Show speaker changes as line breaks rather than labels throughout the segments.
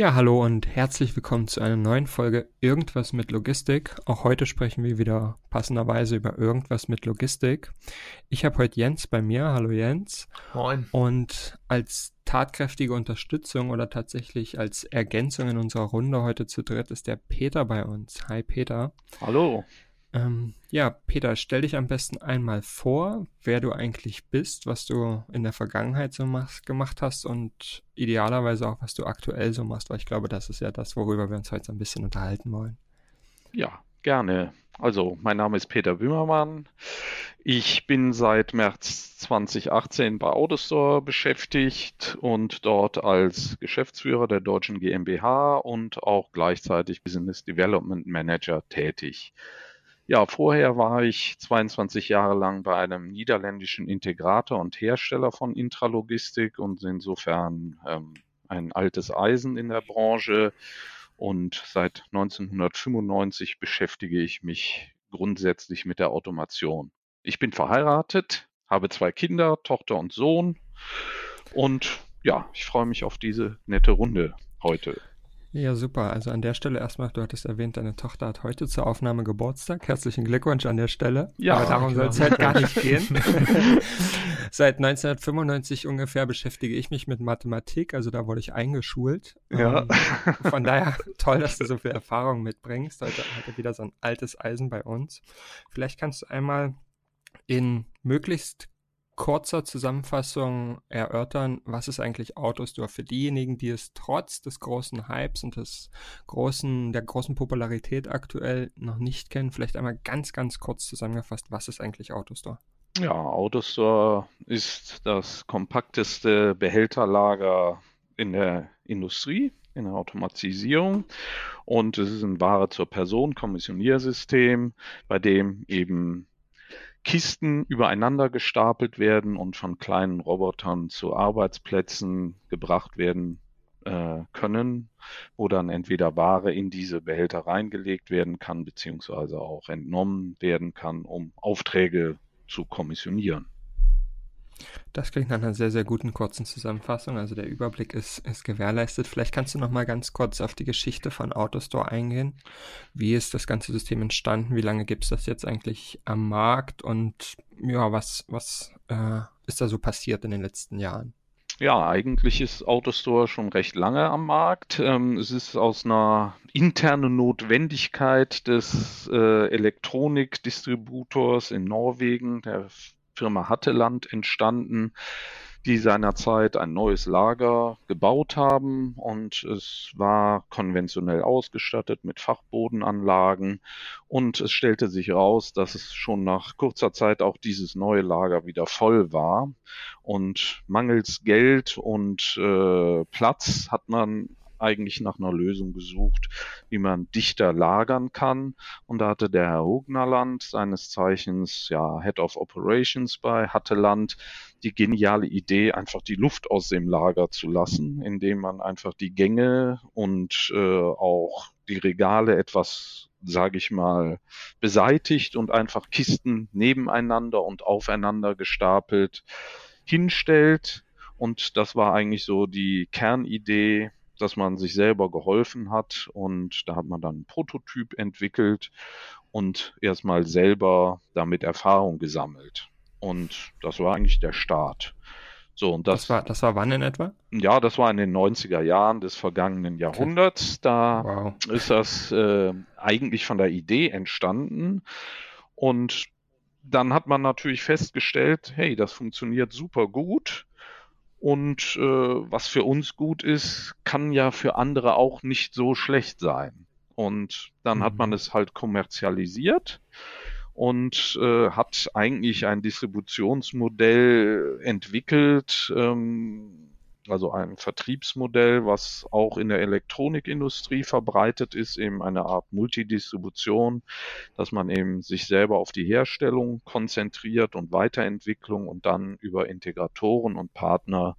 Ja, hallo und herzlich willkommen zu einer neuen Folge Irgendwas mit Logistik. Auch heute sprechen wir wieder passenderweise über Irgendwas mit Logistik. Ich habe heute Jens bei mir. Hallo Jens.
Moin.
Und als tatkräftige Unterstützung oder tatsächlich als Ergänzung in unserer Runde heute zu dritt ist der Peter bei uns. Hi Peter.
Hallo.
Ähm, ja, Peter, stell dich am besten einmal vor, wer du eigentlich bist, was du in der Vergangenheit so machst, gemacht hast und idealerweise auch, was du aktuell so machst, weil ich glaube, das ist ja das, worüber wir uns heute so ein bisschen unterhalten wollen.
Ja, gerne. Also, mein Name ist Peter Böhmermann. Ich bin seit März 2018 bei Autostore beschäftigt und dort als Geschäftsführer der deutschen GmbH und auch gleichzeitig Business Development Manager tätig. Ja, vorher war ich 22 Jahre lang bei einem niederländischen Integrator und Hersteller von Intralogistik und insofern ähm, ein altes Eisen in der Branche. Und seit 1995 beschäftige ich mich grundsätzlich mit der Automation. Ich bin verheiratet, habe zwei Kinder, Tochter und Sohn. Und ja, ich freue mich auf diese nette Runde heute.
Ja, super. Also an der Stelle erstmal, du hattest erwähnt, deine Tochter hat heute zur Aufnahme Geburtstag. Herzlichen Glückwunsch an der Stelle. Ja, aber darum soll es halt gar nicht gehen. Seit 1995 ungefähr beschäftige ich mich mit Mathematik, also da wurde ich eingeschult.
Ja. Ähm,
von daher toll, dass du so viel Erfahrung mitbringst. Heute, heute wieder so ein altes Eisen bei uns. Vielleicht kannst du einmal in möglichst kurzer Zusammenfassung erörtern, was ist eigentlich Autostore für diejenigen, die es trotz des großen Hypes und des großen, der großen Popularität aktuell noch nicht kennen. Vielleicht einmal ganz, ganz kurz zusammengefasst, was ist eigentlich Autostore?
Ja, Autostore ist das kompakteste Behälterlager in der Industrie, in der Automatisierung. Und es ist ein Ware zur Person Kommissioniersystem, bei dem eben Kisten übereinander gestapelt werden und von kleinen Robotern zu Arbeitsplätzen gebracht werden äh, können, wo dann entweder Ware in diese Behälter reingelegt werden kann, beziehungsweise auch entnommen werden kann, um Aufträge zu kommissionieren.
Das klingt nach einer sehr, sehr guten kurzen Zusammenfassung. Also der Überblick ist, ist gewährleistet. Vielleicht kannst du noch mal ganz kurz auf die Geschichte von Autostore eingehen. Wie ist das ganze System entstanden? Wie lange gibt es das jetzt eigentlich am Markt? Und ja, was, was äh, ist da so passiert in den letzten Jahren?
Ja, eigentlich ist Autostore schon recht lange am Markt. Ähm, es ist aus einer internen Notwendigkeit des äh, Elektronikdistributors in Norwegen, der Firma Hatteland entstanden, die seinerzeit ein neues Lager gebaut haben. Und es war konventionell ausgestattet mit Fachbodenanlagen. Und es stellte sich heraus, dass es schon nach kurzer Zeit auch dieses neue Lager wieder voll war. Und mangels Geld und äh, Platz hat man eigentlich nach einer Lösung gesucht, wie man dichter lagern kann. Und da hatte der Herr Hognerland, seines Zeichens ja Head of Operations bei Hatteland, die geniale Idee, einfach die Luft aus dem Lager zu lassen, indem man einfach die Gänge und äh, auch die Regale etwas, sage ich mal, beseitigt und einfach Kisten nebeneinander und aufeinander gestapelt hinstellt. Und das war eigentlich so die Kernidee dass man sich selber geholfen hat und da hat man dann einen Prototyp entwickelt und erstmal selber damit Erfahrung gesammelt. Und das war eigentlich der Start.
So, und das, das, war, das war wann in etwa?
Ja, das war in den 90er Jahren des vergangenen Jahrhunderts. Da wow. ist das äh, eigentlich von der Idee entstanden. Und dann hat man natürlich festgestellt, hey, das funktioniert super gut. Und äh, was für uns gut ist, kann ja für andere auch nicht so schlecht sein. Und dann mhm. hat man mhm. es halt kommerzialisiert und äh, hat eigentlich ein Distributionsmodell entwickelt, ähm, also ein Vertriebsmodell, was auch in der Elektronikindustrie verbreitet ist, eben eine Art Multidistribution, dass man eben sich selber auf die Herstellung konzentriert und Weiterentwicklung und dann über Integratoren und Partner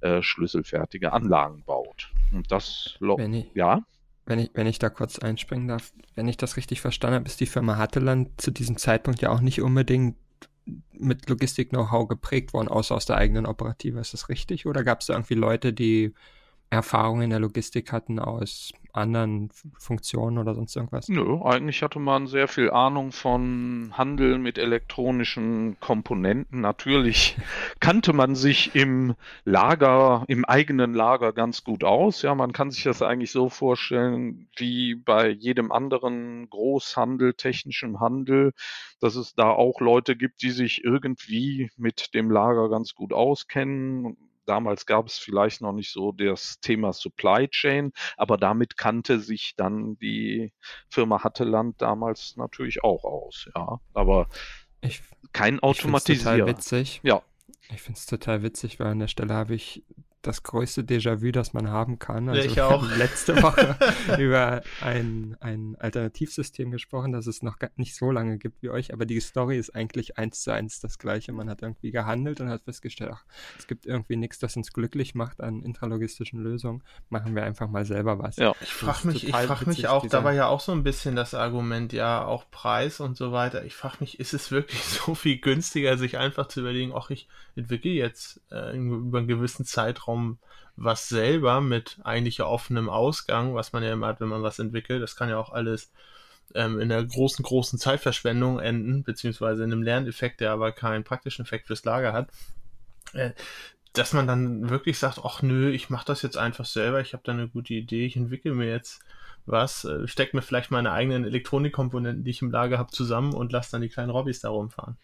äh, schlüsselfertige Anlagen baut. Und das,
wenn ich, ja. Wenn ich, wenn ich da kurz einspringen darf, wenn ich das richtig verstanden habe, ist die Firma Hatteland zu diesem Zeitpunkt ja auch nicht unbedingt mit Logistik-Know-how geprägt worden, außer aus der eigenen Operative. Ist das richtig? Oder gab es da irgendwie Leute, die Erfahrung in der Logistik hatten aus anderen Funktionen oder sonst irgendwas?
Nö, eigentlich hatte man sehr viel Ahnung von Handel mit elektronischen Komponenten. Natürlich kannte man sich im Lager, im eigenen Lager ganz gut aus. Ja, man kann sich das eigentlich so vorstellen wie bei jedem anderen Großhandel, technischem Handel, dass es da auch Leute gibt, die sich irgendwie mit dem Lager ganz gut auskennen Damals gab es vielleicht noch nicht so das Thema Supply Chain, aber damit kannte sich dann die Firma Hatteland damals natürlich auch aus. Ja, aber ich, kein Automatisierer.
Total witzig. Ja. Ich finde es total witzig, weil an der Stelle habe ich das größte Déjà-vu, das man haben kann.
Also ich auch.
letzte Woche über ein, ein Alternativsystem gesprochen, das es noch nicht so lange gibt wie euch, aber die Story ist eigentlich eins zu eins das gleiche. Man hat irgendwie gehandelt und hat festgestellt, ach, es gibt irgendwie nichts, das uns glücklich macht an intralogistischen Lösungen. Machen wir einfach mal selber was.
Ja. Ich frage mich, ich frag mich auch, da war ja auch so ein bisschen das Argument, ja, auch Preis und so weiter. Ich frage mich, ist es wirklich so viel günstiger, sich einfach zu überlegen, ach, ich entwickle jetzt äh, über einen gewissen Zeitraum Zeitraum was selber mit eigentlich offenem Ausgang, was man ja immer hat, wenn man was entwickelt. Das kann ja auch alles ähm, in einer großen, großen Zeitverschwendung enden, beziehungsweise in einem Lerneffekt, der aber keinen praktischen Effekt fürs Lager hat. Äh, dass man dann wirklich sagt, ach nö, ich mache das jetzt einfach selber, ich habe da eine gute Idee, ich entwickle mir jetzt was, äh, stecke mir vielleicht meine eigenen Elektronikkomponenten, die ich im Lager habe, zusammen und lasse dann die kleinen Robbys da rumfahren.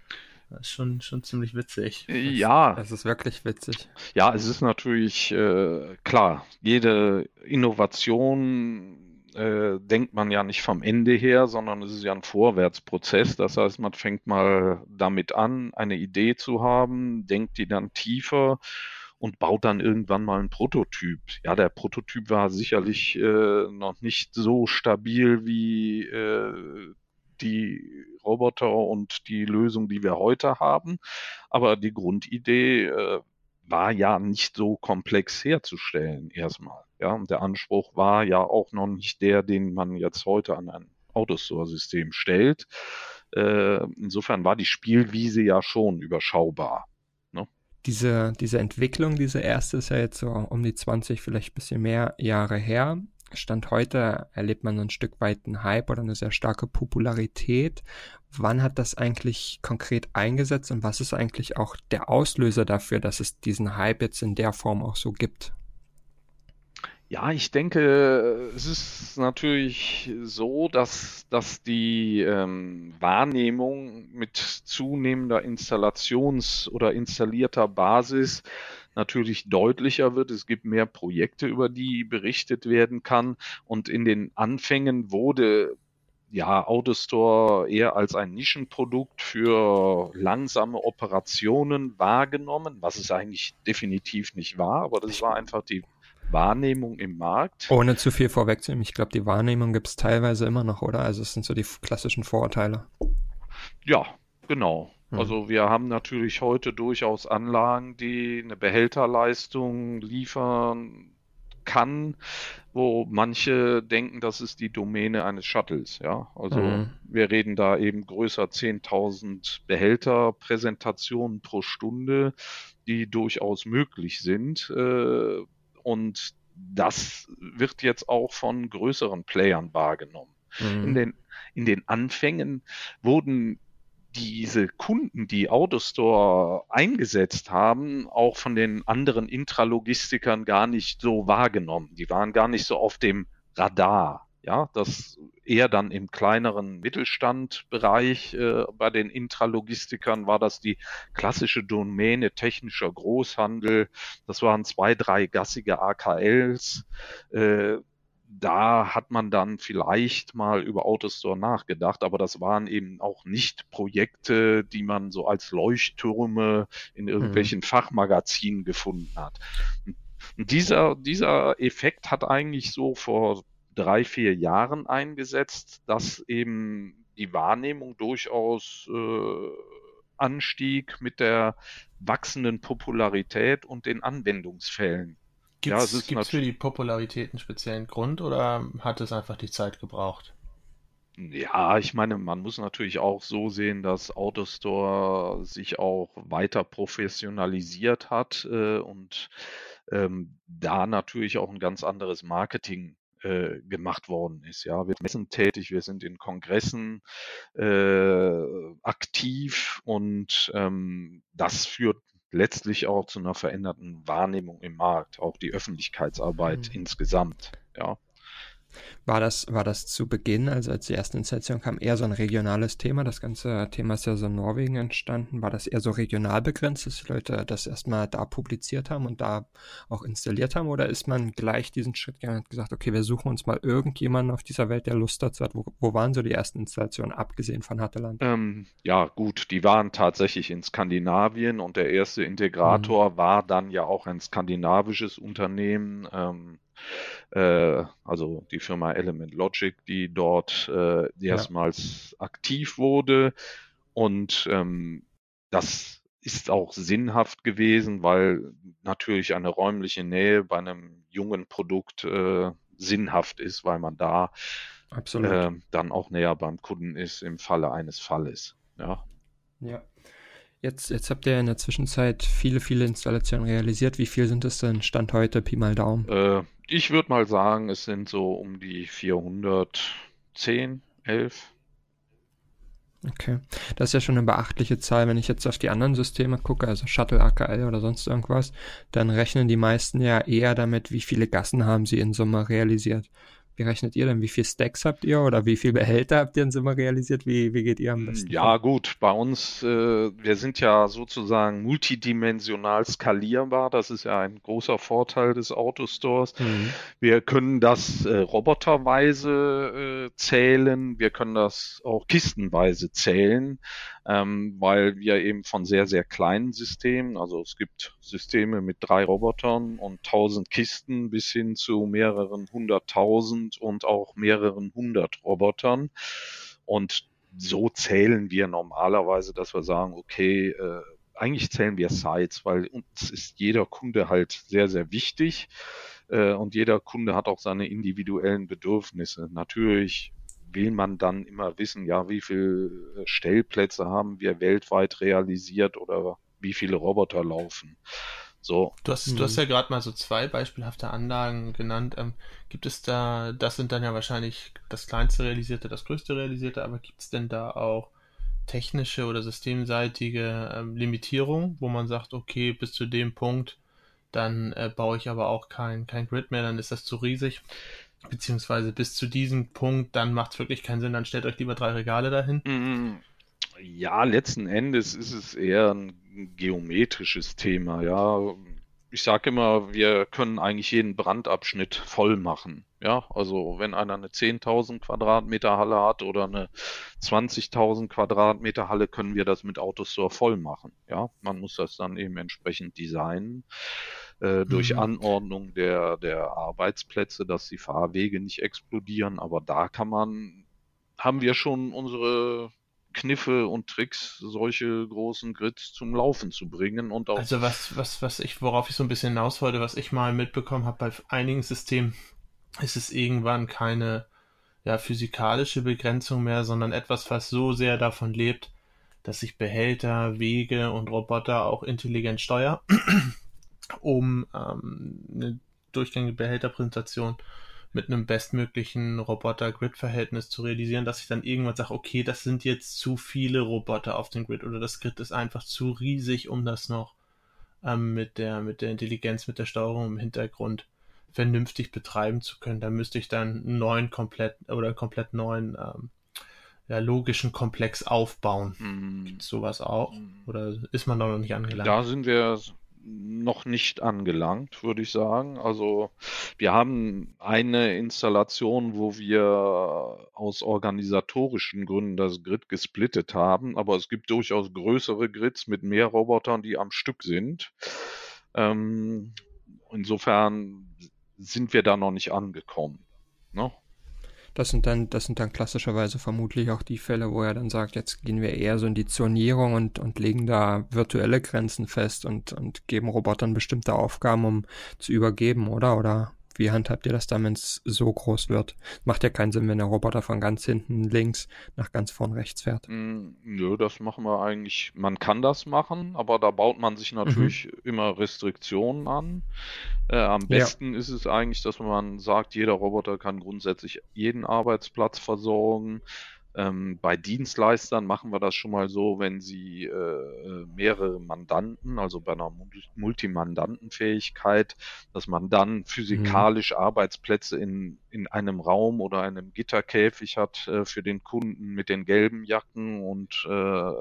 Das ist schon, schon ziemlich witzig.
Ja.
Das ist wirklich witzig.
Ja, es ist natürlich äh, klar, jede Innovation äh, denkt man ja nicht vom Ende her, sondern es ist ja ein Vorwärtsprozess. Das heißt, man fängt mal damit an, eine Idee zu haben, denkt die dann tiefer und baut dann irgendwann mal einen Prototyp. Ja, der Prototyp war sicherlich äh, noch nicht so stabil wie äh, die Roboter und die Lösung, die wir heute haben. Aber die Grundidee äh, war ja nicht so komplex herzustellen erstmal. Ja, und der Anspruch war ja auch noch nicht der, den man jetzt heute an ein Autostore-System stellt. Äh, insofern war die Spielwiese ja schon überschaubar.
Ne? Diese, diese Entwicklung, diese erste ist ja jetzt so um die 20, vielleicht ein bisschen mehr Jahre her. Stand heute erlebt man ein Stück weit einen Hype oder eine sehr starke Popularität. Wann hat das eigentlich konkret eingesetzt und was ist eigentlich auch der Auslöser dafür, dass es diesen Hype jetzt in der Form auch so gibt?
Ja, ich denke, es ist natürlich so, dass, dass die ähm, Wahrnehmung mit zunehmender Installations- oder installierter Basis natürlich deutlicher wird. Es gibt mehr Projekte, über die berichtet werden kann. Und in den Anfängen wurde ja, Autostore eher als ein Nischenprodukt für langsame Operationen wahrgenommen, was es eigentlich definitiv nicht war, aber das war einfach die Wahrnehmung im Markt.
Ohne zu viel vorwegzunehmen, ich glaube, die Wahrnehmung gibt es teilweise immer noch, oder? Also es sind so die klassischen Vorurteile.
Ja, genau. Hm. Also wir haben natürlich heute durchaus Anlagen, die eine Behälterleistung liefern kann, wo manche denken, das ist die Domäne eines Shuttles. Ja, also mhm. wir reden da eben größer 10.000 Behälterpräsentationen pro Stunde, die durchaus möglich sind. Äh, und das wird jetzt auch von größeren Playern wahrgenommen. Mhm. In, den, in den Anfängen wurden diese Kunden, die Autostore eingesetzt haben, auch von den anderen Intralogistikern gar nicht so wahrgenommen. Die waren gar nicht so auf dem Radar. Ja, das eher dann im kleineren Mittelstandbereich äh, bei den Intralogistikern war das die klassische Domäne technischer Großhandel. Das waren zwei, drei gassige AKLs. Äh, da hat man dann vielleicht mal über Autostore nachgedacht, aber das waren eben auch nicht Projekte, die man so als Leuchttürme in mhm. irgendwelchen mhm. Fachmagazinen gefunden hat. dieser, dieser Effekt hat eigentlich so vor drei, vier Jahren eingesetzt, dass eben die Wahrnehmung durchaus äh, anstieg mit der wachsenden Popularität und den Anwendungsfällen.
Gibt es ja, für die Popularität einen speziellen Grund oder hat es einfach die Zeit gebraucht?
Ja, ich meine, man muss natürlich auch so sehen, dass AutoStore sich auch weiter professionalisiert hat äh, und ähm, da natürlich auch ein ganz anderes Marketing äh, gemacht worden ist. Ja, wir sind tätig, wir sind in Kongressen äh, aktiv und ähm, das führt letztlich auch zu einer veränderten Wahrnehmung im Markt, auch die Öffentlichkeitsarbeit mhm. insgesamt. Ja.
War das, war das zu Beginn, also als die erste Installation kam, eher so ein regionales Thema? Das ganze Thema ist ja so in Norwegen entstanden. War das eher so regional begrenzt, dass die Leute das erstmal da publiziert haben und da auch installiert haben? Oder ist man gleich diesen Schritt gegangen und gesagt, okay, wir suchen uns mal irgendjemanden auf dieser Welt, der Lust dazu hat? Wo, wo waren so die ersten Installationen, abgesehen von Hatteland?
Ähm, ja, gut, die waren tatsächlich in Skandinavien und der erste Integrator mhm. war dann ja auch ein skandinavisches Unternehmen. Ähm, äh, also die Firma Element Logic, die dort äh, erstmals ja. aktiv wurde. Und ähm, das ist auch sinnhaft gewesen, weil natürlich eine räumliche Nähe bei einem jungen Produkt äh, sinnhaft ist, weil man da äh, dann auch näher beim Kunden ist im Falle eines Falles. Ja.
Ja. Jetzt, jetzt habt ihr in der Zwischenzeit viele, viele Installationen realisiert. Wie viel sind es denn Stand heute, Pi mal Daumen?
Äh, ich würde mal sagen, es sind so um die 410, 11.
Okay, das ist ja schon eine beachtliche Zahl. Wenn ich jetzt auf die anderen Systeme gucke, also Shuttle, AKL oder sonst irgendwas, dann rechnen die meisten ja eher damit, wie viele Gassen haben sie in Summe realisiert. Wie rechnet ihr denn? Wie viel Stacks habt ihr oder wie viel Behälter habt ihr in Summe realisiert? Wie, wie geht ihr am besten?
Ja, vor? gut. Bei uns, äh, wir sind ja sozusagen multidimensional skalierbar. Das ist ja ein großer Vorteil des Autostores. Mhm. Wir können das äh, roboterweise äh, zählen. Wir können das auch kistenweise zählen ähm, weil wir eben von sehr, sehr kleinen Systemen, also es gibt Systeme mit drei Robotern und tausend Kisten bis hin zu mehreren hunderttausend und auch mehreren hundert Robotern. Und so zählen wir normalerweise, dass wir sagen, okay, äh, eigentlich zählen wir Sites, weil uns ist jeder Kunde halt sehr, sehr wichtig äh, und jeder Kunde hat auch seine individuellen Bedürfnisse. Natürlich will man dann immer wissen, ja, wie viele äh, Stellplätze haben wir weltweit realisiert oder wie viele Roboter laufen. So.
Du hast, du hast mhm. ja gerade mal so zwei beispielhafte Anlagen genannt. Ähm, gibt es da, das sind dann ja wahrscheinlich das kleinste realisierte, das größte realisierte, aber gibt es denn da auch technische oder systemseitige ähm, Limitierung, wo man sagt, okay, bis zu dem Punkt, dann äh, baue ich aber auch kein, kein Grid mehr, dann ist das zu riesig beziehungsweise bis zu diesem Punkt, dann macht es wirklich keinen Sinn, dann stellt euch lieber drei Regale dahin.
Mm, ja, letzten Endes ist es eher ein geometrisches Thema, ja. Ich sage immer, wir können eigentlich jeden Brandabschnitt voll machen. Ja, also wenn einer eine 10.000 Quadratmeter Halle hat oder eine 20.000 Quadratmeter Halle, können wir das mit Autostore voll machen. Ja, man muss das dann eben entsprechend designen äh, durch mhm. Anordnung der, der Arbeitsplätze, dass die Fahrwege nicht explodieren. Aber da kann man, haben wir schon unsere Kniffe und Tricks, solche großen Grids zum Laufen zu bringen und auch.
Also was, was, was ich, worauf ich so ein bisschen hinaus wollte, was ich mal mitbekommen habe bei einigen Systemen, ist es irgendwann keine ja, physikalische Begrenzung mehr, sondern etwas, was so sehr davon lebt, dass ich Behälter, Wege und Roboter auch intelligent steuere um ähm, eine durchgängige Behälterpräsentation mit einem bestmöglichen Roboter-Grid-Verhältnis zu realisieren, dass ich dann irgendwann sage, okay, das sind jetzt zu viele Roboter auf dem Grid oder das Grid ist einfach zu riesig, um das noch ähm, mit der mit der Intelligenz, mit der Steuerung im Hintergrund vernünftig betreiben zu können. Da müsste ich dann einen neuen komplett oder komplett neuen ähm, ja, logischen Komplex aufbauen. Mm. Gibt sowas auch? Mm. Oder ist man da noch nicht angelangt?
Da sind wir noch nicht angelangt, würde ich sagen. Also wir haben eine Installation, wo wir aus organisatorischen Gründen das Grid gesplittet haben, aber es gibt durchaus größere Grids mit mehr Robotern, die am Stück sind. Ähm, insofern sind wir da noch nicht angekommen. Ne?
Das sind dann, das sind dann klassischerweise vermutlich auch die Fälle, wo er dann sagt, jetzt gehen wir eher so in die Zonierung und, und legen da virtuelle Grenzen fest und, und geben Robotern bestimmte Aufgaben, um zu übergeben, oder? Oder wie handhabt ihr das dann, wenn es so groß wird? Macht ja keinen Sinn, wenn der Roboter von ganz hinten links nach ganz vorn rechts fährt.
Mm, nö, das machen wir eigentlich. Man kann das machen, aber da baut man sich natürlich mhm. immer Restriktionen an. Äh, am besten ja. ist es eigentlich, dass man sagt, jeder Roboter kann grundsätzlich jeden Arbeitsplatz versorgen. Ähm, bei Dienstleistern machen wir das schon mal so, wenn sie äh, mehrere Mandanten, also bei einer Multimandantenfähigkeit, dass man dann physikalisch mhm. Arbeitsplätze in, in einem Raum oder einem Gitterkäfig hat äh, für den Kunden mit den gelben Jacken und äh,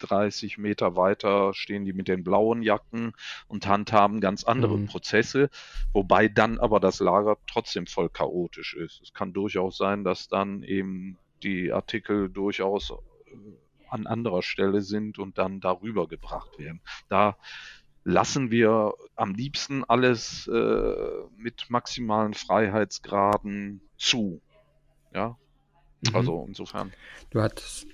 30 Meter weiter stehen die mit den blauen Jacken und handhaben ganz andere mhm. Prozesse, wobei dann aber das Lager trotzdem voll chaotisch ist. Es kann durchaus sein, dass dann eben die Artikel durchaus äh, an anderer Stelle sind und dann darüber gebracht werden. Da lassen wir am liebsten alles äh, mit maximalen Freiheitsgraden zu. Ja, mhm. also insofern.
Du hattest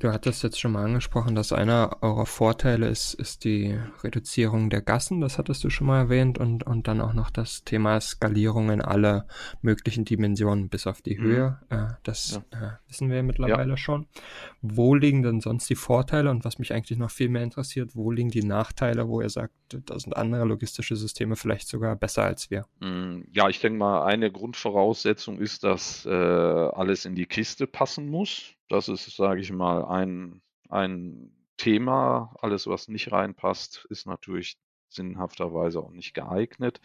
Du hattest jetzt schon mal angesprochen, dass einer eurer Vorteile ist, ist die Reduzierung der Gassen, das hattest du schon mal erwähnt, und, und dann auch noch das Thema Skalierung in alle möglichen Dimensionen bis auf die mhm. Höhe. Äh, das ja. äh, wissen wir mittlerweile ja. schon. Wo liegen denn sonst die Vorteile und was mich eigentlich noch viel mehr interessiert, wo liegen die Nachteile, wo ihr sagt, da sind andere logistische Systeme vielleicht sogar besser als wir?
Mm, ja, ich denke mal, eine Grundvoraussetzung ist, dass äh, alles in die Kiste passen muss. Das ist, sage ich mal, ein, ein Thema. Alles, was nicht reinpasst, ist natürlich sinnhafterweise auch nicht geeignet.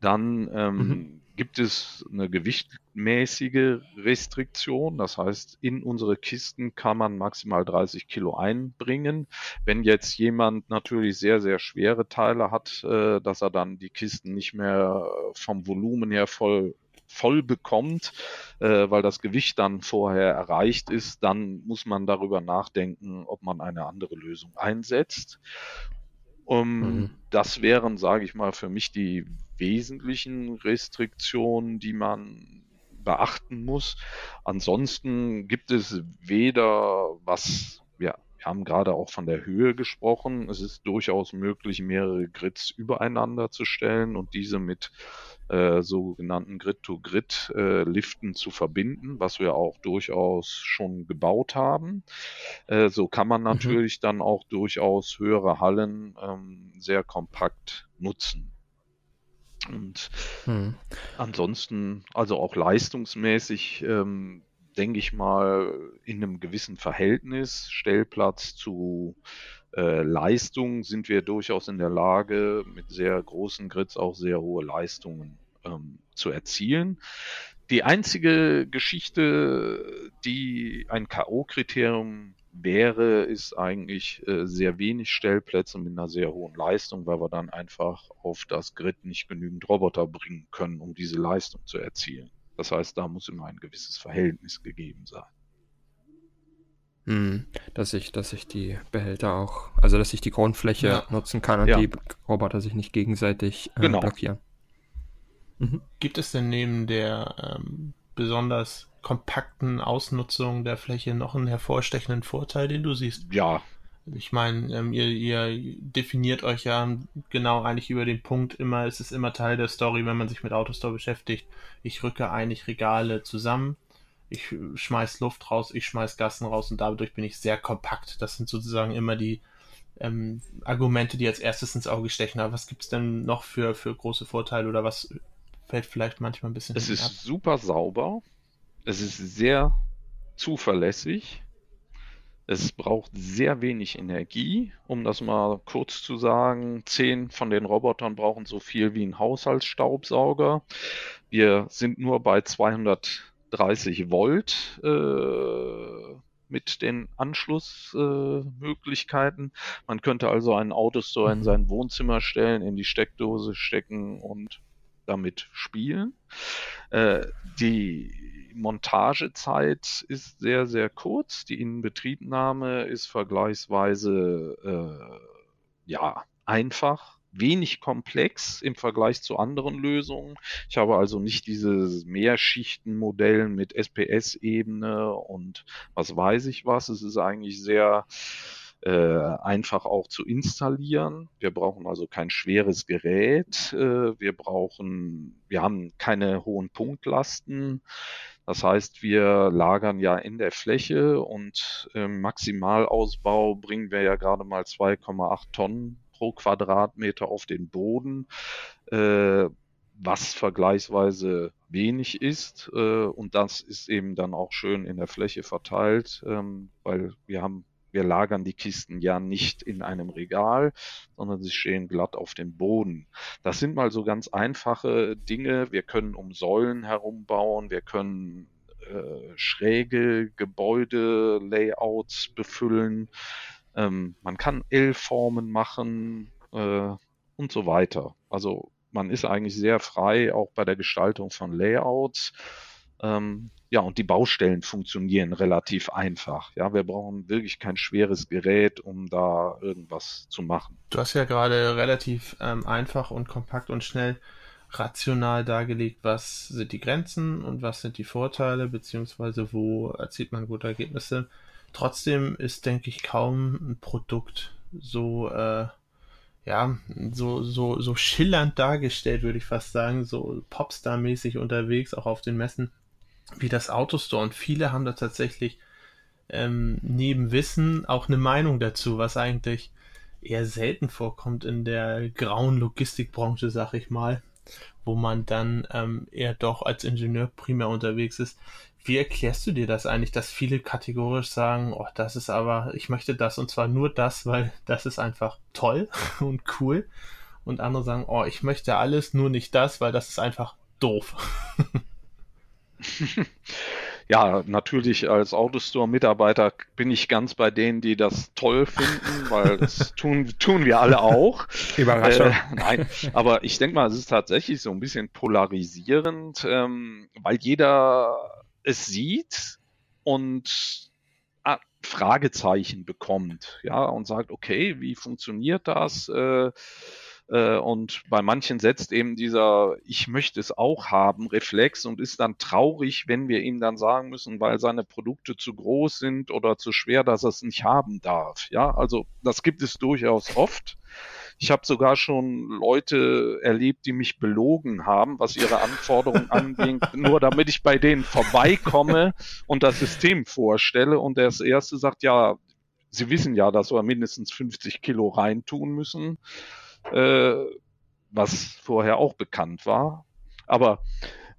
Dann ähm, mhm. gibt es eine gewichtmäßige Restriktion. Das heißt, in unsere Kisten kann man maximal 30 Kilo einbringen. Wenn jetzt jemand natürlich sehr, sehr schwere Teile hat, äh, dass er dann die Kisten nicht mehr vom Volumen her voll voll bekommt, äh, weil das Gewicht dann vorher erreicht ist, dann muss man darüber nachdenken, ob man eine andere Lösung einsetzt. Um, mhm. Das wären, sage ich mal, für mich die wesentlichen Restriktionen, die man beachten muss. Ansonsten gibt es weder was, wir haben gerade auch von der Höhe gesprochen. Es ist durchaus möglich, mehrere Grids übereinander zu stellen und diese mit äh, sogenannten Grid-to-Grid-Liften äh, zu verbinden, was wir auch durchaus schon gebaut haben. Äh, so kann man mhm. natürlich mhm. dann auch durchaus höhere Hallen ähm, sehr kompakt nutzen. Und mhm. ansonsten, also auch leistungsmäßig, ähm, denke ich mal, in einem gewissen Verhältnis, Stellplatz zu äh, Leistung sind wir durchaus in der Lage, mit sehr großen Grids auch sehr hohe Leistungen ähm, zu erzielen. Die einzige Geschichte, die ein K.O.-Kriterium wäre, ist eigentlich äh, sehr wenig Stellplätze mit einer sehr hohen Leistung, weil wir dann einfach auf das Grid nicht genügend Roboter bringen können, um diese Leistung zu erzielen. Das heißt, da muss immer ein gewisses Verhältnis gegeben sein.
Hm, dass ich, dass ich die Behälter auch, also dass ich die Grundfläche ja. nutzen kann und ja. die Roboter sich nicht gegenseitig äh, genau. blockieren.
Mhm. Gibt es denn neben der ähm, besonders kompakten Ausnutzung der Fläche noch einen hervorstechenden Vorteil, den du siehst?
Ja.
Ich meine, ähm, ihr, ihr definiert euch ja genau eigentlich über den Punkt immer, es ist immer Teil der Story, wenn man sich mit Autostore beschäftigt. Ich rücke eigentlich Regale zusammen ich schmeiß Luft raus, ich schmeiß Gassen raus und dadurch bin ich sehr kompakt. Das sind sozusagen immer die ähm, Argumente, die als erstes ins Auge stechen. Aber was gibt es denn noch für, für große Vorteile oder was fällt vielleicht manchmal ein bisschen
Es ist ab? super sauber. Es ist sehr zuverlässig. Es braucht sehr wenig Energie, um das mal kurz zu sagen. Zehn von den Robotern brauchen so viel wie ein Haushaltsstaubsauger. Wir sind nur bei 200 30 Volt äh, mit den Anschlussmöglichkeiten. Äh, Man könnte also einen Autostore in mhm. sein Wohnzimmer stellen, in die Steckdose stecken und damit spielen. Äh, die Montagezeit ist sehr, sehr kurz. Die Inbetriebnahme ist vergleichsweise äh, ja, einfach wenig komplex im Vergleich zu anderen Lösungen. Ich habe also nicht dieses Mehrschichtenmodell mit SPS-Ebene und was weiß ich was. Es ist eigentlich sehr einfach auch zu installieren. Wir brauchen also kein schweres Gerät. Äh, wir brauchen, wir haben keine hohen Punktlasten. Das heißt, wir lagern ja in der Fläche und im Maximalausbau bringen wir ja gerade mal 2,8 Tonnen pro Quadratmeter auf den Boden, äh, was vergleichsweise wenig ist. Äh, und das ist eben dann auch schön in der Fläche verteilt, ähm, weil wir haben wir lagern die Kisten ja nicht in einem Regal, sondern sie stehen glatt auf dem Boden. Das sind mal so ganz einfache Dinge. Wir können um Säulen herum bauen, wir können äh, schräge Gebäude-Layouts befüllen. Ähm, man kann L-Formen machen äh, und so weiter. Also man ist eigentlich sehr frei auch bei der Gestaltung von Layouts. Ähm, ja, und die Baustellen funktionieren relativ einfach. Ja, wir brauchen wirklich kein schweres Gerät, um da irgendwas zu machen.
Du hast ja gerade relativ ähm, einfach und kompakt und schnell rational dargelegt, was sind die Grenzen und was sind die Vorteile, beziehungsweise wo erzielt man gute Ergebnisse. Trotzdem ist, denke ich, kaum ein Produkt so, äh, ja, so, so, so schillernd dargestellt, würde ich fast sagen, so Popstar-mäßig unterwegs, auch auf den Messen, wie das Autostore und viele haben da tatsächlich ähm, neben Wissen auch eine Meinung dazu, was eigentlich eher selten vorkommt in der grauen Logistikbranche, sag ich mal, wo man dann ähm, eher doch als Ingenieur primär unterwegs ist. Wie erklärst du dir das eigentlich, dass viele kategorisch sagen, oh, das ist aber, ich möchte das und zwar nur das, weil das ist einfach toll und cool. Und andere sagen, oh, ich möchte alles, nur nicht das, weil das ist einfach doof.
ja, natürlich als Autostore-Mitarbeiter bin ich ganz bei denen, die das toll finden, weil das tun, tun wir alle auch.
Überraschung. Äh,
nein, aber ich denke mal, es ist tatsächlich so ein bisschen polarisierend, ähm, weil jeder es sieht und ah, Fragezeichen bekommt, ja, und sagt, okay, wie funktioniert das? Äh, äh, und bei manchen setzt eben dieser Ich möchte es auch haben Reflex und ist dann traurig, wenn wir ihm dann sagen müssen, weil seine Produkte zu groß sind oder zu schwer, dass er es nicht haben darf. Ja, also das gibt es durchaus oft. Ich habe sogar schon Leute erlebt, die mich belogen haben, was ihre Anforderungen angeht, nur damit ich bei denen vorbeikomme und das System vorstelle. Und das erste sagt, ja, Sie wissen ja, dass wir mindestens 50 Kilo reintun müssen äh, was vorher auch bekannt war. Aber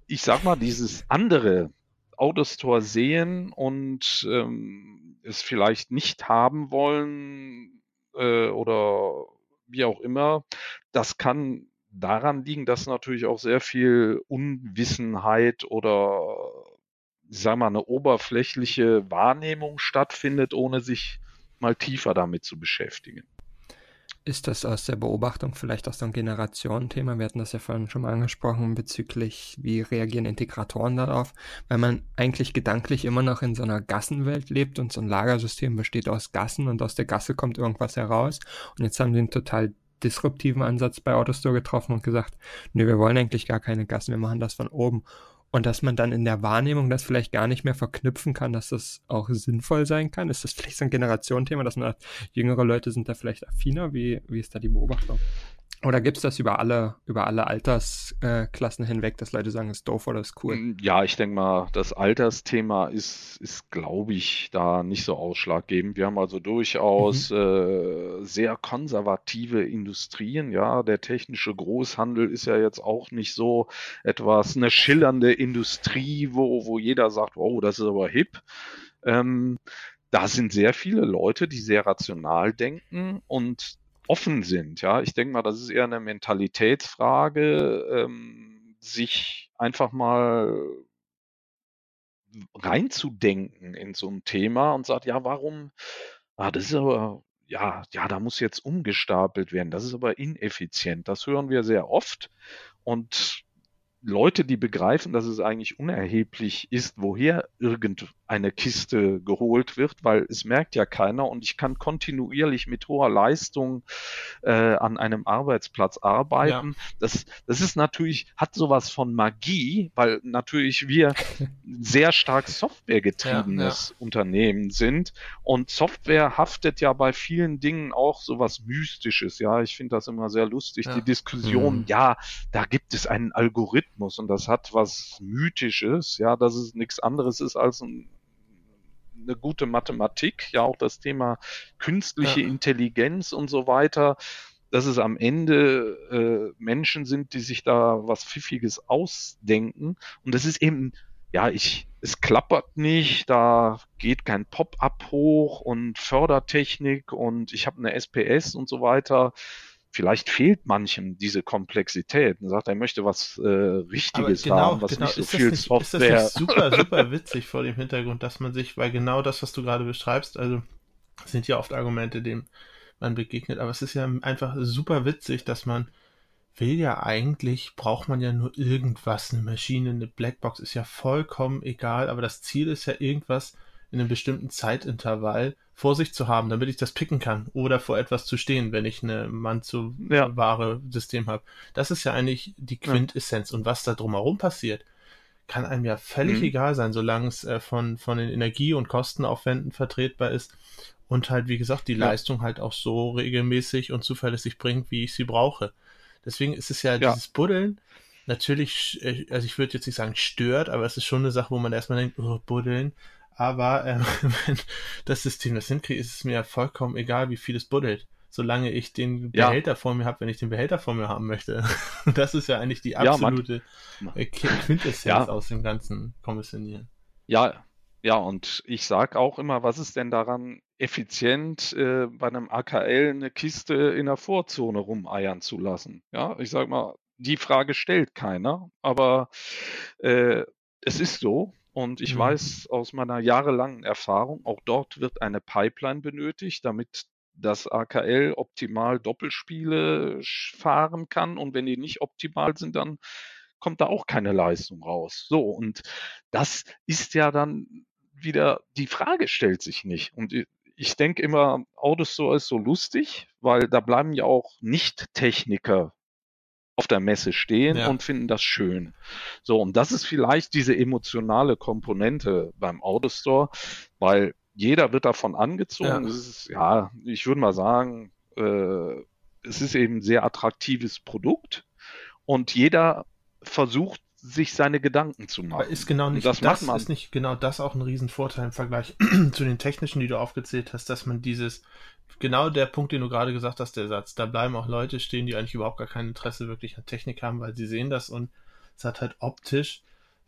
ich sag mal, dieses andere Autostore sehen und ähm, es vielleicht nicht haben wollen äh, oder wie auch immer, das kann daran liegen, dass natürlich auch sehr viel Unwissenheit oder ich sag mal eine oberflächliche Wahrnehmung stattfindet, ohne sich mal tiefer damit zu beschäftigen.
Ist das aus der Beobachtung vielleicht aus so ein Generationenthema? Wir hatten das ja vorhin schon mal angesprochen bezüglich, wie reagieren Integratoren darauf, weil man eigentlich gedanklich immer noch in so einer Gassenwelt lebt und so ein Lagersystem besteht aus Gassen und aus der Gasse kommt irgendwas heraus. Und jetzt haben sie einen total disruptiven Ansatz bei Autostore getroffen und gesagt, nö, wir wollen eigentlich gar keine Gassen, wir machen das von oben. Und dass man dann in der Wahrnehmung das vielleicht gar nicht mehr verknüpfen kann, dass das auch sinnvoll sein kann. Ist das vielleicht so ein Generationenthema, dass man sagt, jüngere Leute sind da vielleicht affiner? Wie, wie ist da die Beobachtung? Oder gibt es das über alle, über alle Altersklassen äh, hinweg, dass Leute sagen, ist doof oder ist cool? Mm,
ja, ich denke mal, das Altersthema ist, ist glaube ich, da nicht so ausschlaggebend. Wir haben also durchaus mhm. äh, sehr konservative Industrien. Ja, der technische Großhandel ist ja jetzt auch nicht so etwas, eine schillernde Industrie, wo, wo jeder sagt, oh, das ist aber hip. Ähm, da sind sehr viele Leute, die sehr rational denken und offen sind. Ja, ich denke mal, das ist eher eine Mentalitätsfrage, ähm, sich einfach mal reinzudenken in so ein Thema und sagt, ja, warum, ah, das ist aber, ja, ja, da muss jetzt umgestapelt werden, das ist aber ineffizient. Das hören wir sehr oft und Leute, die begreifen, dass es eigentlich unerheblich ist, woher irgendeine Kiste geholt wird, weil es merkt ja keiner und ich kann kontinuierlich mit hoher Leistung äh, an einem Arbeitsplatz arbeiten. Ja. Das, das ist natürlich, hat sowas von Magie, weil natürlich wir sehr stark softwaregetriebenes ja, ja. Unternehmen sind und Software haftet ja bei vielen Dingen auch sowas Mystisches. Ja, ich finde das immer sehr lustig, die Diskussion, mhm. ja, da gibt es einen Algorithmus, Algorithmus. Und das hat was Mythisches, ja, dass es nichts anderes ist als ein, eine gute Mathematik, ja auch das Thema künstliche ja. Intelligenz und so weiter, dass es am Ende äh, Menschen sind, die sich da was Pfiffiges ausdenken. Und das ist eben ja, ich, es klappert nicht, da geht kein Pop-up hoch und Fördertechnik und ich habe eine SPS und so weiter vielleicht fehlt manchem diese Komplexität und sagt, er möchte was äh, Richtiges genau, haben, was genau, nicht so viel nicht, Software.
Ist das nicht super, super witzig vor dem Hintergrund, dass man sich, weil genau das, was du gerade beschreibst, also sind ja oft Argumente, dem man begegnet, aber es ist ja einfach super witzig, dass man will ja eigentlich, braucht man ja nur irgendwas, eine Maschine, eine Blackbox ist ja vollkommen egal, aber das Ziel ist ja irgendwas in einem bestimmten Zeitintervall vor sich zu haben, damit ich das picken kann oder vor etwas zu stehen, wenn ich eine Mann zu Ware System habe. Das ist ja eigentlich die Quintessenz ja. und was da drumherum passiert, kann einem ja völlig mhm. egal sein, solange es äh, von von den Energie- und Kostenaufwänden vertretbar ist und halt wie gesagt die ja. Leistung halt auch so regelmäßig und zuverlässig bringt, wie ich sie brauche. Deswegen ist es ja, ja. dieses Buddeln natürlich, äh, also ich würde jetzt nicht sagen stört, aber es ist schon eine Sache, wo man erstmal denkt, oh, Buddeln, aber ähm, wenn das System das hinkriegt, ist es mir vollkommen egal, wie viel es buddelt. Solange ich den Behälter ja. vor mir habe, wenn ich den Behälter vor mir haben möchte. das ist ja eigentlich die absolute ja, Quintessenz ja. aus dem ganzen Kommissionieren.
Ja, ja, und ich sage auch immer, was ist denn daran effizient, äh, bei einem AKL eine Kiste in der Vorzone rumeiern zu lassen? Ja, ich sage mal, die Frage stellt keiner, aber äh, es ist so. Und ich mhm. weiß aus meiner jahrelangen Erfahrung, auch dort wird eine Pipeline benötigt, damit das AKL optimal Doppelspiele fahren kann. Und wenn die nicht optimal sind, dann kommt da auch keine Leistung raus. So, und das ist ja dann wieder, die Frage stellt sich nicht. Und ich denke immer, Autostore ist so lustig, weil da bleiben ja auch Nicht-Techniker auf der Messe stehen ja. und finden das schön. So, und das ist vielleicht diese emotionale Komponente beim Autostore, weil jeder wird davon angezogen. Ja, ist, ja ich würde mal sagen, äh, es ist eben ein sehr attraktives Produkt und jeder versucht sich seine Gedanken zu machen. Aber
ist genau nicht das, das ist nicht genau das auch ein Riesenvorteil im Vergleich zu den technischen, die du aufgezählt hast, dass man dieses genau der Punkt, den du gerade gesagt hast, der Satz. Da bleiben auch Leute stehen, die eigentlich überhaupt gar kein Interesse wirklich an Technik haben, weil sie sehen das und es hat halt optisch,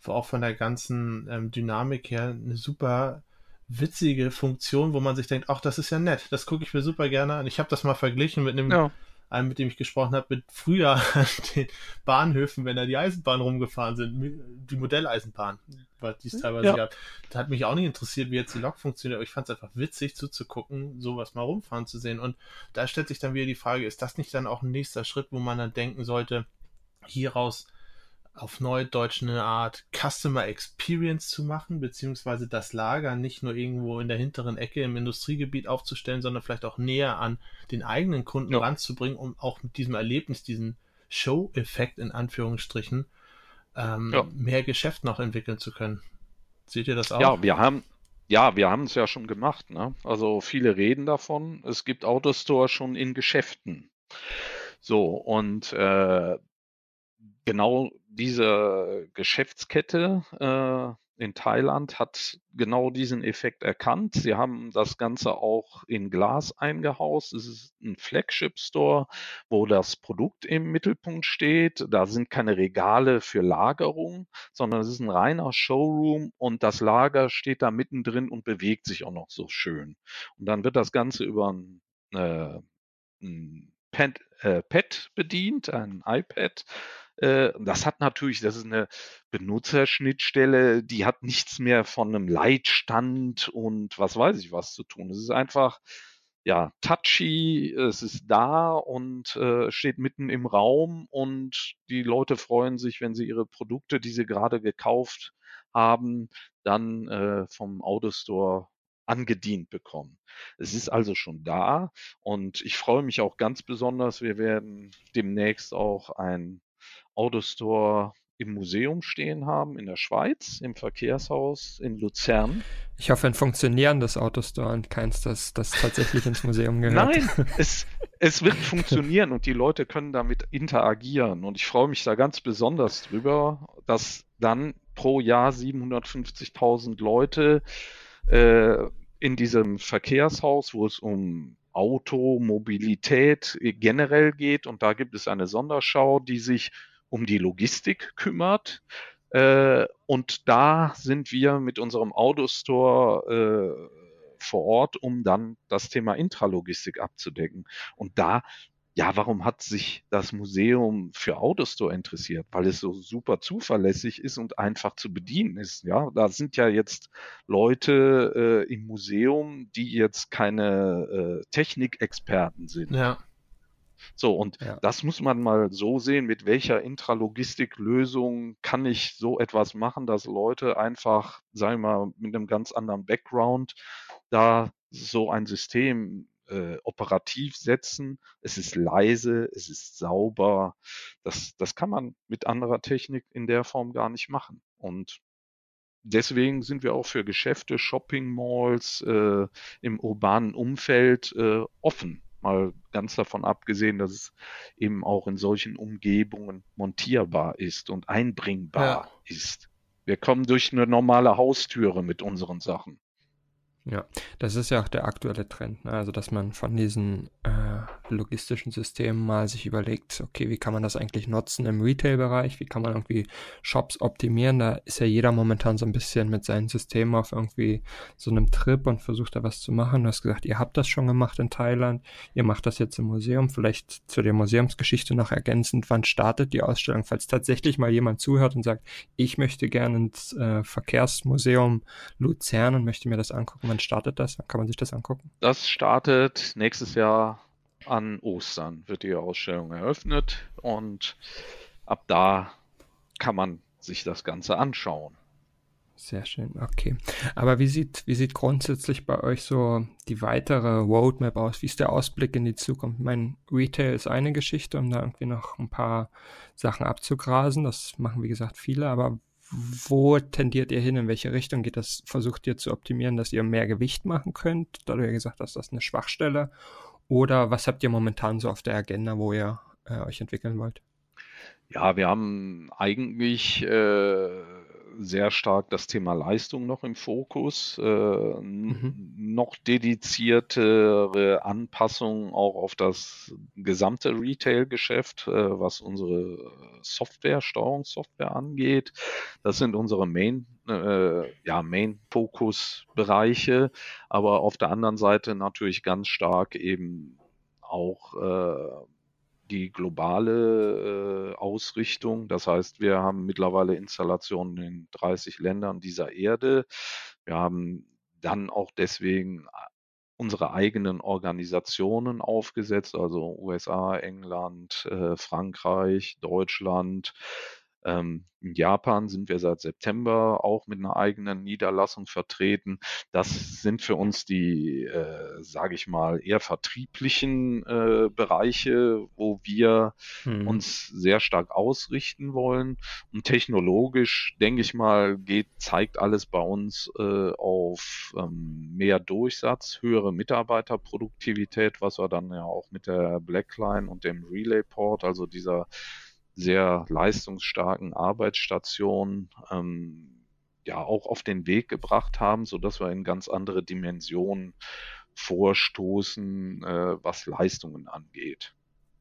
auch von der ganzen ähm, Dynamik her, eine super witzige Funktion, wo man sich denkt, ach, das ist ja nett, das gucke ich mir super gerne an. Ich habe das mal verglichen mit einem ja einem, mit dem ich gesprochen habe, mit früher an den Bahnhöfen, wenn da die Eisenbahn rumgefahren sind, die Modelleisenbahn, weil die es teilweise ja. gab. Da hat mich auch nicht interessiert, wie jetzt die Lok funktioniert, aber ich fand es einfach witzig zuzugucken, sowas mal rumfahren zu sehen. Und da stellt sich dann wieder die Frage, ist das nicht dann auch ein nächster Schritt, wo man dann denken sollte, hieraus auf Neudeutsch eine Art Customer Experience zu machen, beziehungsweise das Lager nicht nur irgendwo in der hinteren Ecke im Industriegebiet aufzustellen, sondern vielleicht auch näher an den eigenen Kunden ja. ranzubringen, um auch mit diesem Erlebnis, diesen Show-Effekt in Anführungsstrichen, ähm, ja. mehr Geschäft noch entwickeln zu können. Seht ihr das auch?
Ja, wir haben, ja, wir haben es ja schon gemacht. Ne? Also viele reden davon. Es gibt Autostore schon in Geschäften. So, und äh, genau diese Geschäftskette äh, in Thailand hat genau diesen Effekt erkannt. Sie haben das Ganze auch in Glas eingehaust. Es ist ein Flagship Store, wo das Produkt im Mittelpunkt steht. Da sind keine Regale für Lagerung, sondern es ist ein reiner Showroom und das Lager steht da mittendrin und bewegt sich auch noch so schön. Und dann wird das Ganze über ein, äh, ein Pad, äh, Pad bedient, ein iPad äh, das hat natürlich, das ist eine Benutzerschnittstelle, die hat nichts mehr von einem Leitstand und was weiß ich was zu tun. Es ist einfach, ja, touchy, es ist da und äh, steht mitten im Raum und die Leute freuen sich, wenn sie ihre Produkte, die sie gerade gekauft haben, dann äh, vom Autostore angedient bekommen. Es ist also schon da und ich freue mich auch ganz besonders. Wir werden demnächst auch ein Autostore im Museum stehen haben in der Schweiz, im Verkehrshaus in Luzern.
Ich hoffe, ein funktionierendes Autostore und keins, das, das tatsächlich ins Museum gehört.
Nein, es, es wird funktionieren und die Leute können damit interagieren. Und ich freue mich da ganz besonders drüber, dass dann pro Jahr 750.000 Leute äh, in diesem Verkehrshaus, wo es um Auto, Mobilität generell geht. Und da gibt es eine Sonderschau, die sich um die Logistik kümmert. Äh, und da sind wir mit unserem Autostore äh, vor Ort, um dann das Thema Intralogistik abzudecken. Und da ja, warum hat sich das Museum für Autostore interessiert? Weil es so super zuverlässig ist und einfach zu bedienen ist. Ja, da sind ja jetzt Leute äh, im Museum, die jetzt keine äh, Technikexperten sind.
Ja.
So, und ja. das muss man mal so sehen, mit welcher Intralogistik-Lösung kann ich so etwas machen, dass Leute einfach, sagen wir mal, mit einem ganz anderen Background da so ein System äh, operativ setzen. Es ist leise, es ist sauber. Das, das kann man mit anderer Technik in der Form gar nicht machen. Und deswegen sind wir auch für Geschäfte, Shopping Malls äh, im urbanen Umfeld äh, offen. Mal ganz davon abgesehen, dass es eben auch in solchen Umgebungen montierbar ist und einbringbar ja. ist. Wir kommen durch eine normale Haustüre mit unseren Sachen.
Ja, das ist ja auch der aktuelle Trend, ne? also dass man von diesen äh, logistischen Systemen mal sich überlegt, okay, wie kann man das eigentlich nutzen im Retail-Bereich, wie kann man irgendwie Shops optimieren, da ist ja jeder momentan so ein bisschen mit seinen Systemen auf irgendwie so einem Trip und versucht da was zu machen. Du hast gesagt, ihr habt das schon gemacht in Thailand, ihr macht das jetzt im Museum, vielleicht zu der Museumsgeschichte noch ergänzend, wann startet die Ausstellung, falls tatsächlich mal jemand zuhört und sagt, ich möchte gerne ins äh, Verkehrsmuseum Luzern und möchte mir das angucken, wann startet das? Kann man sich das angucken?
Das startet nächstes Jahr an Ostern, wird die Ausstellung eröffnet und ab da kann man sich das Ganze anschauen.
Sehr schön, okay. Aber wie sieht, wie sieht grundsätzlich bei euch so die weitere Roadmap aus? Wie ist der Ausblick in die Zukunft? Mein Retail ist eine Geschichte, um da irgendwie noch ein paar Sachen abzugrasen. Das machen, wie gesagt, viele. Aber wo tendiert ihr hin? In welche Richtung geht das? Versucht ihr zu optimieren, dass ihr mehr Gewicht machen könnt? Da du ja gesagt hast, das ist eine Schwachstelle. Oder was habt ihr momentan so auf der Agenda, wo ihr äh, euch entwickeln wollt?
Ja, wir haben eigentlich äh, sehr stark das Thema Leistung noch im Fokus, äh, mhm. noch dediziertere Anpassungen auch auf das gesamte Retail-Geschäft, äh, was unsere Software, Steuerungssoftware angeht. Das sind unsere Main, äh, ja, Main-Fokus-Bereiche, aber auf der anderen Seite natürlich ganz stark eben auch äh, die globale äh, Ausrichtung. Das heißt, wir haben mittlerweile Installationen in 30 Ländern dieser Erde. Wir haben dann auch deswegen äh, unsere eigenen Organisationen aufgesetzt, also USA, England, äh, Frankreich, Deutschland, in Japan sind wir seit September auch mit einer eigenen Niederlassung vertreten. Das sind für uns die, äh, sage ich mal, eher vertrieblichen äh, Bereiche, wo wir hm. uns sehr stark ausrichten wollen. Und technologisch, denke ich mal, geht, zeigt alles bei uns äh, auf ähm, mehr Durchsatz, höhere Mitarbeiterproduktivität, was wir dann ja auch mit der Blackline und dem Relayport, also dieser sehr leistungsstarken Arbeitsstationen ähm, ja auch auf den Weg gebracht haben, so dass wir in ganz andere Dimensionen vorstoßen, äh, was Leistungen angeht.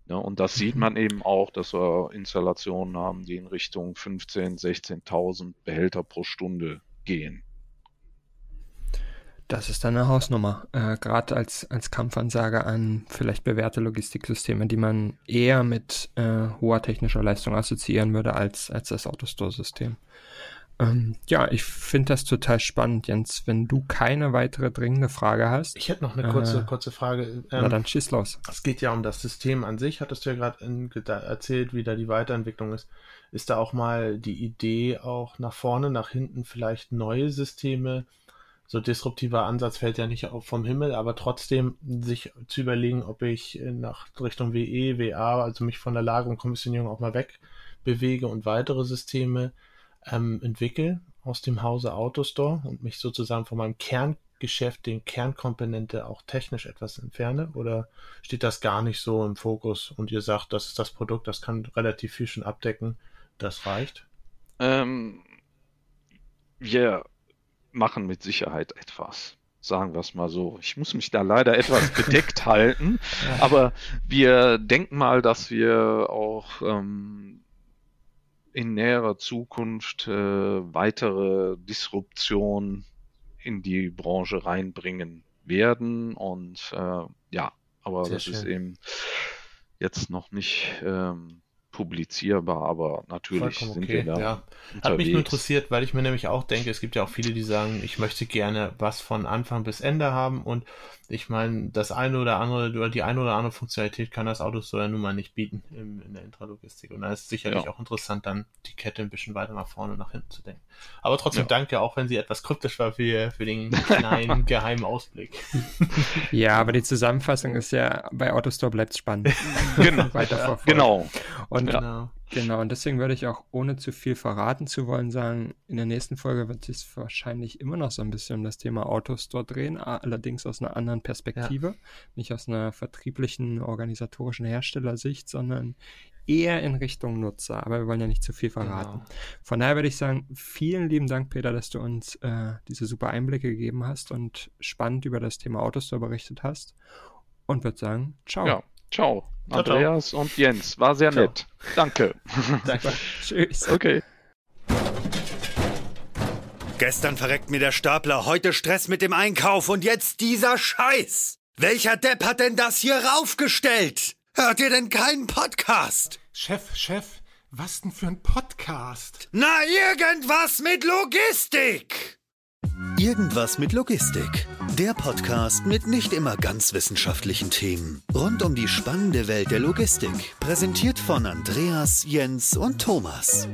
Ja, und das sieht mhm. man eben auch, dass wir Installationen haben, die in Richtung 15.000, 16.000 Behälter pro Stunde gehen.
Das ist dann eine Hausnummer. Äh, Gerade als, als Kampfansage an vielleicht bewährte Logistiksysteme, die man eher mit äh, hoher technischer Leistung assoziieren würde als, als das Autostore-System. Ähm, ja, ich finde das total spannend, Jens. Wenn du keine weitere dringende Frage hast.
Ich hätte noch eine kurze, äh, kurze Frage.
Ähm, na dann schieß los.
Es geht ja um das System an sich, hattest du ja gerade erzählt, wie da die Weiterentwicklung ist. Ist da auch mal die Idee, auch nach vorne, nach hinten vielleicht neue Systeme, so disruptiver Ansatz fällt ja nicht vom Himmel, aber trotzdem sich zu überlegen, ob ich nach Richtung WE, WA, also mich von der Lage und Kommissionierung auch mal wegbewege und weitere Systeme ähm, entwickle aus dem Hause Autostore und mich sozusagen von meinem Kerngeschäft, den Kernkomponente auch technisch etwas entferne? Oder steht das gar nicht so im Fokus und ihr sagt, das ist das Produkt, das kann relativ viel schon abdecken, das reicht?
Ähm, wir machen mit Sicherheit etwas. Sagen wir es mal so. Ich muss mich da leider etwas bedeckt halten, aber wir denken mal, dass wir auch ähm, in näherer Zukunft äh, weitere Disruption in die Branche reinbringen werden. Und äh, ja, aber Sehr das schön. ist eben jetzt noch nicht ähm, publizierbar, aber natürlich Vollkommen sind okay. wir da. Ja.
Hat mich nur interessiert, weil ich mir nämlich auch denke, es gibt ja auch viele, die sagen, ich möchte gerne was von Anfang bis Ende haben und ich meine, das eine oder andere oder die eine oder andere Funktionalität kann das Auto so ja nun mal nicht bieten im, in der Intralogistik. Und da ist sicherlich ja. auch interessant, dann die Kette ein bisschen weiter nach vorne und nach hinten zu denken. Aber trotzdem ja. danke, auch wenn sie etwas kryptisch war für, für den kleinen geheimen Ausblick.
Ja, aber die Zusammenfassung ist ja, bei Autostore bleibt spannend.
Genau. weiter. Genau.
Und ja. Genau, und deswegen würde ich auch, ohne zu viel verraten zu wollen, sagen, in der nächsten Folge wird sich wahrscheinlich immer noch so ein bisschen um das Thema Autostore drehen, allerdings aus einer anderen Perspektive, ja. nicht aus einer vertrieblichen, organisatorischen Herstellersicht, sondern eher in Richtung Nutzer. Aber wir wollen ja nicht zu viel verraten. Genau. Von daher würde ich sagen, vielen lieben Dank, Peter, dass du uns äh, diese super Einblicke gegeben hast und spannend über das Thema Autostore berichtet hast. Und würde sagen, ciao.
Ja. Ciao, ciao Andreas ciao. und Jens. War sehr ciao. nett. Danke.
Danke. Tschüss.
Okay.
Gestern verreckt mir der Stapler, heute Stress mit dem Einkauf und jetzt dieser Scheiß. Welcher Depp hat denn das hier raufgestellt? Hört ihr denn keinen Podcast?
Chef, Chef, was denn für ein Podcast?
Na, irgendwas mit Logistik. Irgendwas mit Logistik. Der Podcast mit nicht immer ganz wissenschaftlichen Themen. Rund um die spannende Welt der Logistik. Präsentiert von Andreas, Jens und Thomas.